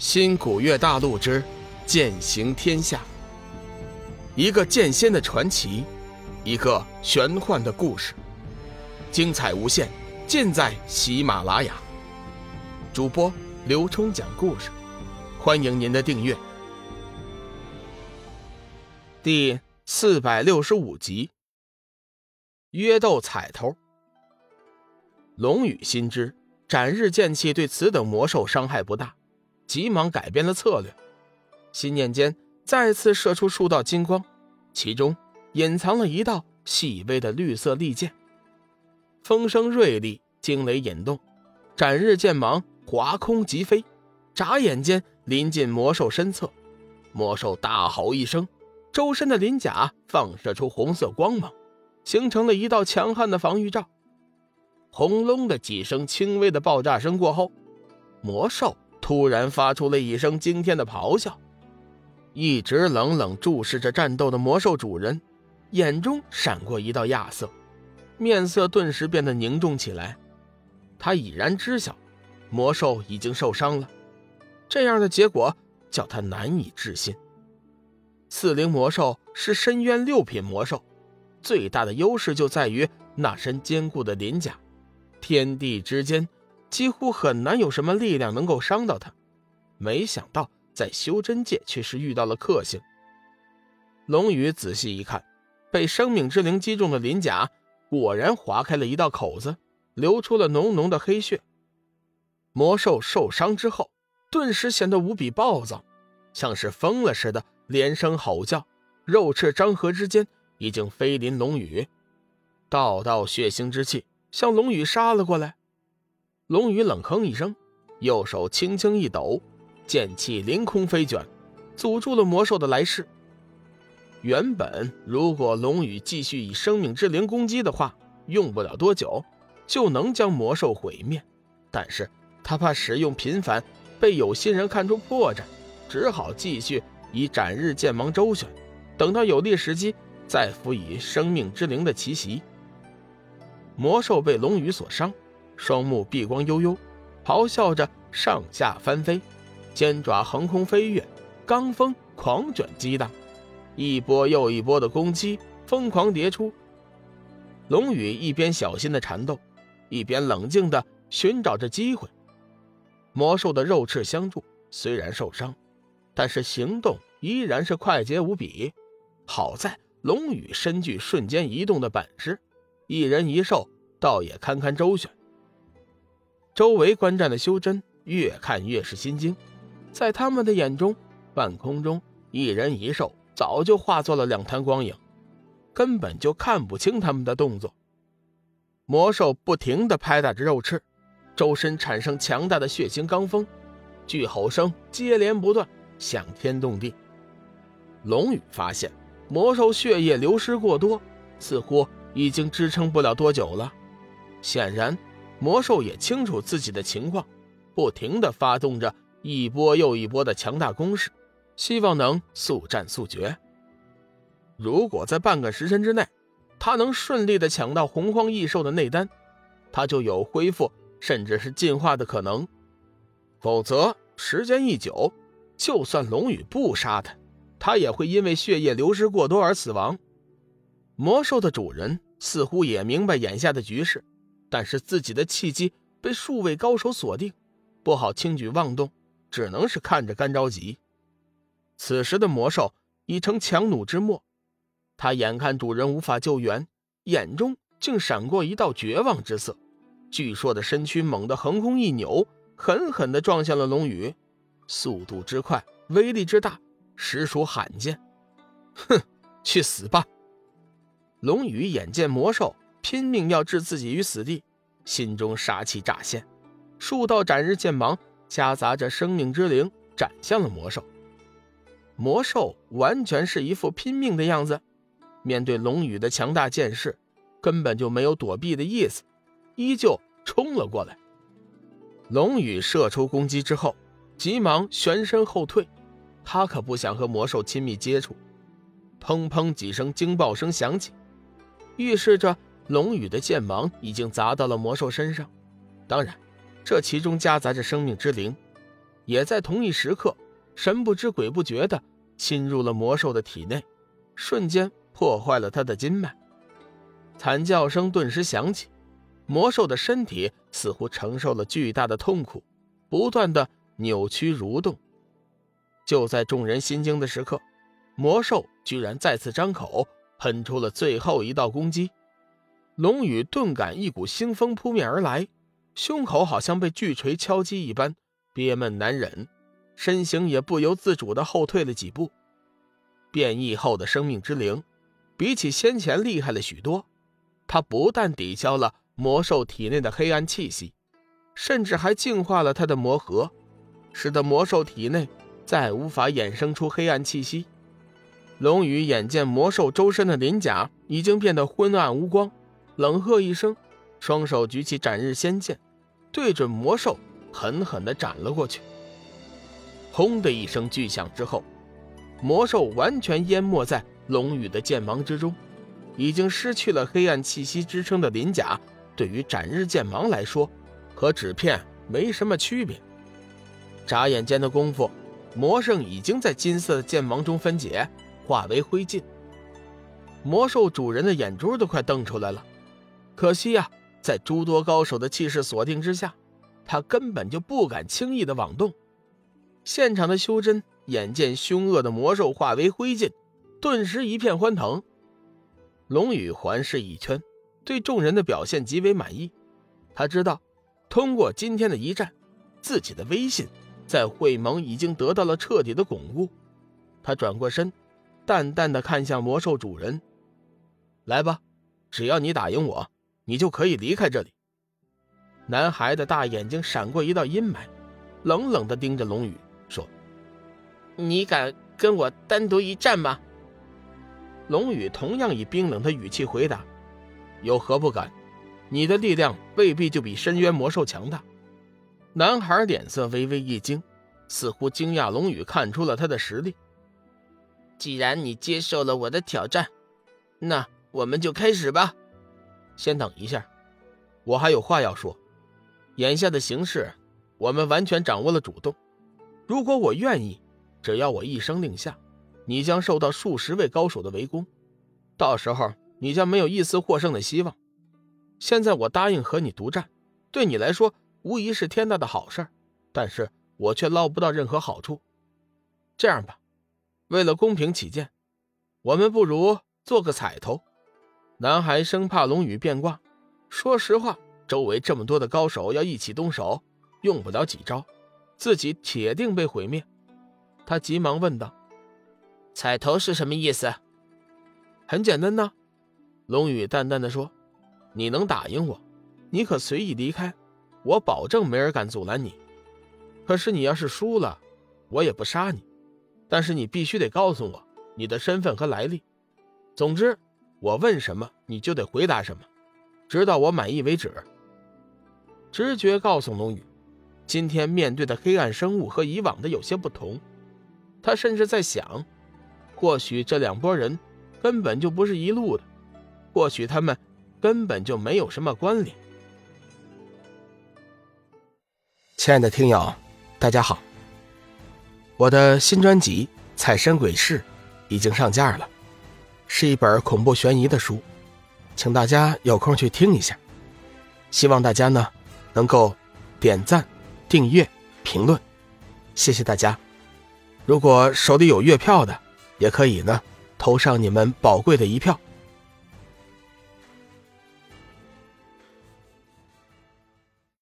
新古月大陆之剑行天下，一个剑仙的传奇，一个玄幻的故事，精彩无限，尽在喜马拉雅。主播刘冲讲故事，欢迎您的订阅。第四百六十五集，约斗彩头。龙宇心知斩日剑气对此等魔兽伤害不大。急忙改变了策略，心念间再次射出数道金光，其中隐藏了一道细微的绿色利剑。风声锐利，惊雷引动，斩日剑芒划空疾飞，眨眼间临近魔兽身侧。魔兽大吼一声，周身的鳞甲放射出红色光芒，形成了一道强悍的防御罩。轰隆的几声轻微的爆炸声过后，魔兽。突然发出了一声惊天的咆哮，一直冷冷注视着战斗的魔兽主人，眼中闪过一道亚色，面色顿时变得凝重起来。他已然知晓，魔兽已经受伤了，这样的结果叫他难以置信。四灵魔兽是深渊六品魔兽，最大的优势就在于那身坚固的鳞甲，天地之间。几乎很难有什么力量能够伤到他，没想到在修真界却是遇到了克星。龙宇仔细一看，被生命之灵击中的鳞甲果然划开了一道口子，流出了浓浓的黑血。魔兽受伤之后，顿时显得无比暴躁，像是疯了似的，连声吼叫，肉翅张合之间已经飞临龙宇，道道血腥之气向龙宇杀了过来。龙宇冷哼一声，右手轻轻一抖，剑气凌空飞卷，阻住了魔兽的来势。原本如果龙宇继续以生命之灵攻击的话，用不了多久就能将魔兽毁灭。但是他怕使用频繁被有心人看出破绽，只好继续以斩日剑芒周旋，等到有利时机再辅以生命之灵的奇袭。魔兽被龙宇所伤。双目碧光悠悠，咆哮着上下翻飞，尖爪横空飞跃，罡风狂卷激荡，一波又一波的攻击疯狂叠出。龙宇一边小心的缠斗，一边冷静的寻找着机会。魔兽的肉翅相助，虽然受伤，但是行动依然是快捷无比。好在龙宇身具瞬间移动的本事，一人一兽倒也堪堪周旋。周围观战的修真越看越是心惊，在他们的眼中，半空中一人一兽早就化作了两滩光影，根本就看不清他们的动作。魔兽不停地拍打着肉翅，周身产生强大的血腥罡风，巨吼声接连不断，响天动地。龙宇发现魔兽血液流失过多，似乎已经支撑不了多久了，显然。魔兽也清楚自己的情况，不停地发动着一波又一波的强大攻势，希望能速战速决。如果在半个时辰之内，他能顺利地抢到洪荒异兽的内丹，他就有恢复甚至是进化的可能。否则，时间一久，就算龙宇不杀他，他也会因为血液流失过多而死亡。魔兽的主人似乎也明白眼下的局势。但是自己的契机被数位高手锁定，不好轻举妄动，只能是看着干着急。此时的魔兽已成强弩之末，他眼看主人无法救援，眼中竟闪过一道绝望之色，巨硕的身躯猛地横空一扭，狠狠地撞向了龙宇，速度之快，威力之大，实属罕见。哼，去死吧！龙宇眼见魔兽。拼命要置自己于死地，心中杀气乍现，数道斩日剑芒夹杂着生命之灵斩向了魔兽。魔兽完全是一副拼命的样子，面对龙宇的强大剑势，根本就没有躲避的意思，依旧冲了过来。龙宇射出攻击之后，急忙旋身后退，他可不想和魔兽亲密接触。砰砰几声惊爆声响起，预示着。龙宇的剑芒已经砸到了魔兽身上，当然，这其中夹杂着生命之灵。也在同一时刻神不知鬼不觉的侵入了魔兽的体内，瞬间破坏了他的筋脉。惨叫声顿时响起，魔兽的身体似乎承受了巨大的痛苦，不断的扭曲蠕动。就在众人心惊的时刻，魔兽居然再次张口，喷出了最后一道攻击。龙宇顿感一股腥风扑面而来，胸口好像被巨锤敲击一般，憋闷难忍，身形也不由自主地后退了几步。变异后的生命之灵，比起先前厉害了许多。它不但抵消了魔兽体内的黑暗气息，甚至还净化了它的魔核，使得魔兽体内再无法衍生出黑暗气息。龙宇眼见魔兽周身的鳞甲已经变得昏暗无光，冷喝一声，双手举起斩日仙剑，对准魔兽狠狠地斩了过去。轰的一声巨响之后，魔兽完全淹没在龙羽的剑芒之中。已经失去了黑暗气息支撑的鳞甲，对于斩日剑芒来说，和纸片没什么区别。眨眼间的功夫，魔圣已经在金色的剑芒中分解，化为灰烬。魔兽主人的眼珠都快瞪出来了，可惜呀，在诸多高手的气势锁定之下，他根本就不敢轻易的妄动。现场的修真眼见凶恶的魔兽化为灰烬，顿时一片欢腾。龙宇环视一圈，对众人的表现极为满意。他知道，通过今天的一战，自己的威信在会盟已经得到了彻底的巩固。他转过身，淡淡的看向魔兽主人：“来吧，只要你打赢我，你就可以离开这里。”男孩的大眼睛闪过一道阴霾，冷冷的盯着龙宇说：“你敢跟我单独一战吗？”龙宇同样以冰冷的语气回答：“有何不敢？你的力量未必就比深渊魔兽强大。”男孩脸色微微一惊，似乎惊讶龙宇看出了他的实力。既然你接受了我的挑战，那我们就开始吧。先等一下，我还有话要说。眼下的形势，我们完全掌握了主动。如果我愿意，只要我一声令下。你将受到数十位高手的围攻，到时候你将没有一丝获胜的希望。现在我答应和你独战，对你来说无疑是天大的好事，但是我却捞不到任何好处。这样吧，为了公平起见，我们不如做个彩头。男孩生怕龙宇变卦，说实话，周围这么多的高手要一起动手，用不了几招，自己铁定被毁灭。他急忙问道。彩头是什么意思？很简单呐，龙宇淡淡的说：“你能打赢我，你可随意离开，我保证没人敢阻拦你。可是你要是输了，我也不杀你，但是你必须得告诉我你的身份和来历。总之，我问什么你就得回答什么，直到我满意为止。”直觉告诉龙宇，今天面对的黑暗生物和以往的有些不同，他甚至在想。或许这两拨人根本就不是一路的，或许他们根本就没有什么关联。亲爱的听友，大家好，我的新专辑《彩身鬼事》已经上架了，是一本恐怖悬疑的书，请大家有空去听一下。希望大家呢能够点赞、订阅、评论，谢谢大家。如果手里有月票的，也可以呢，投上你们宝贵的一票。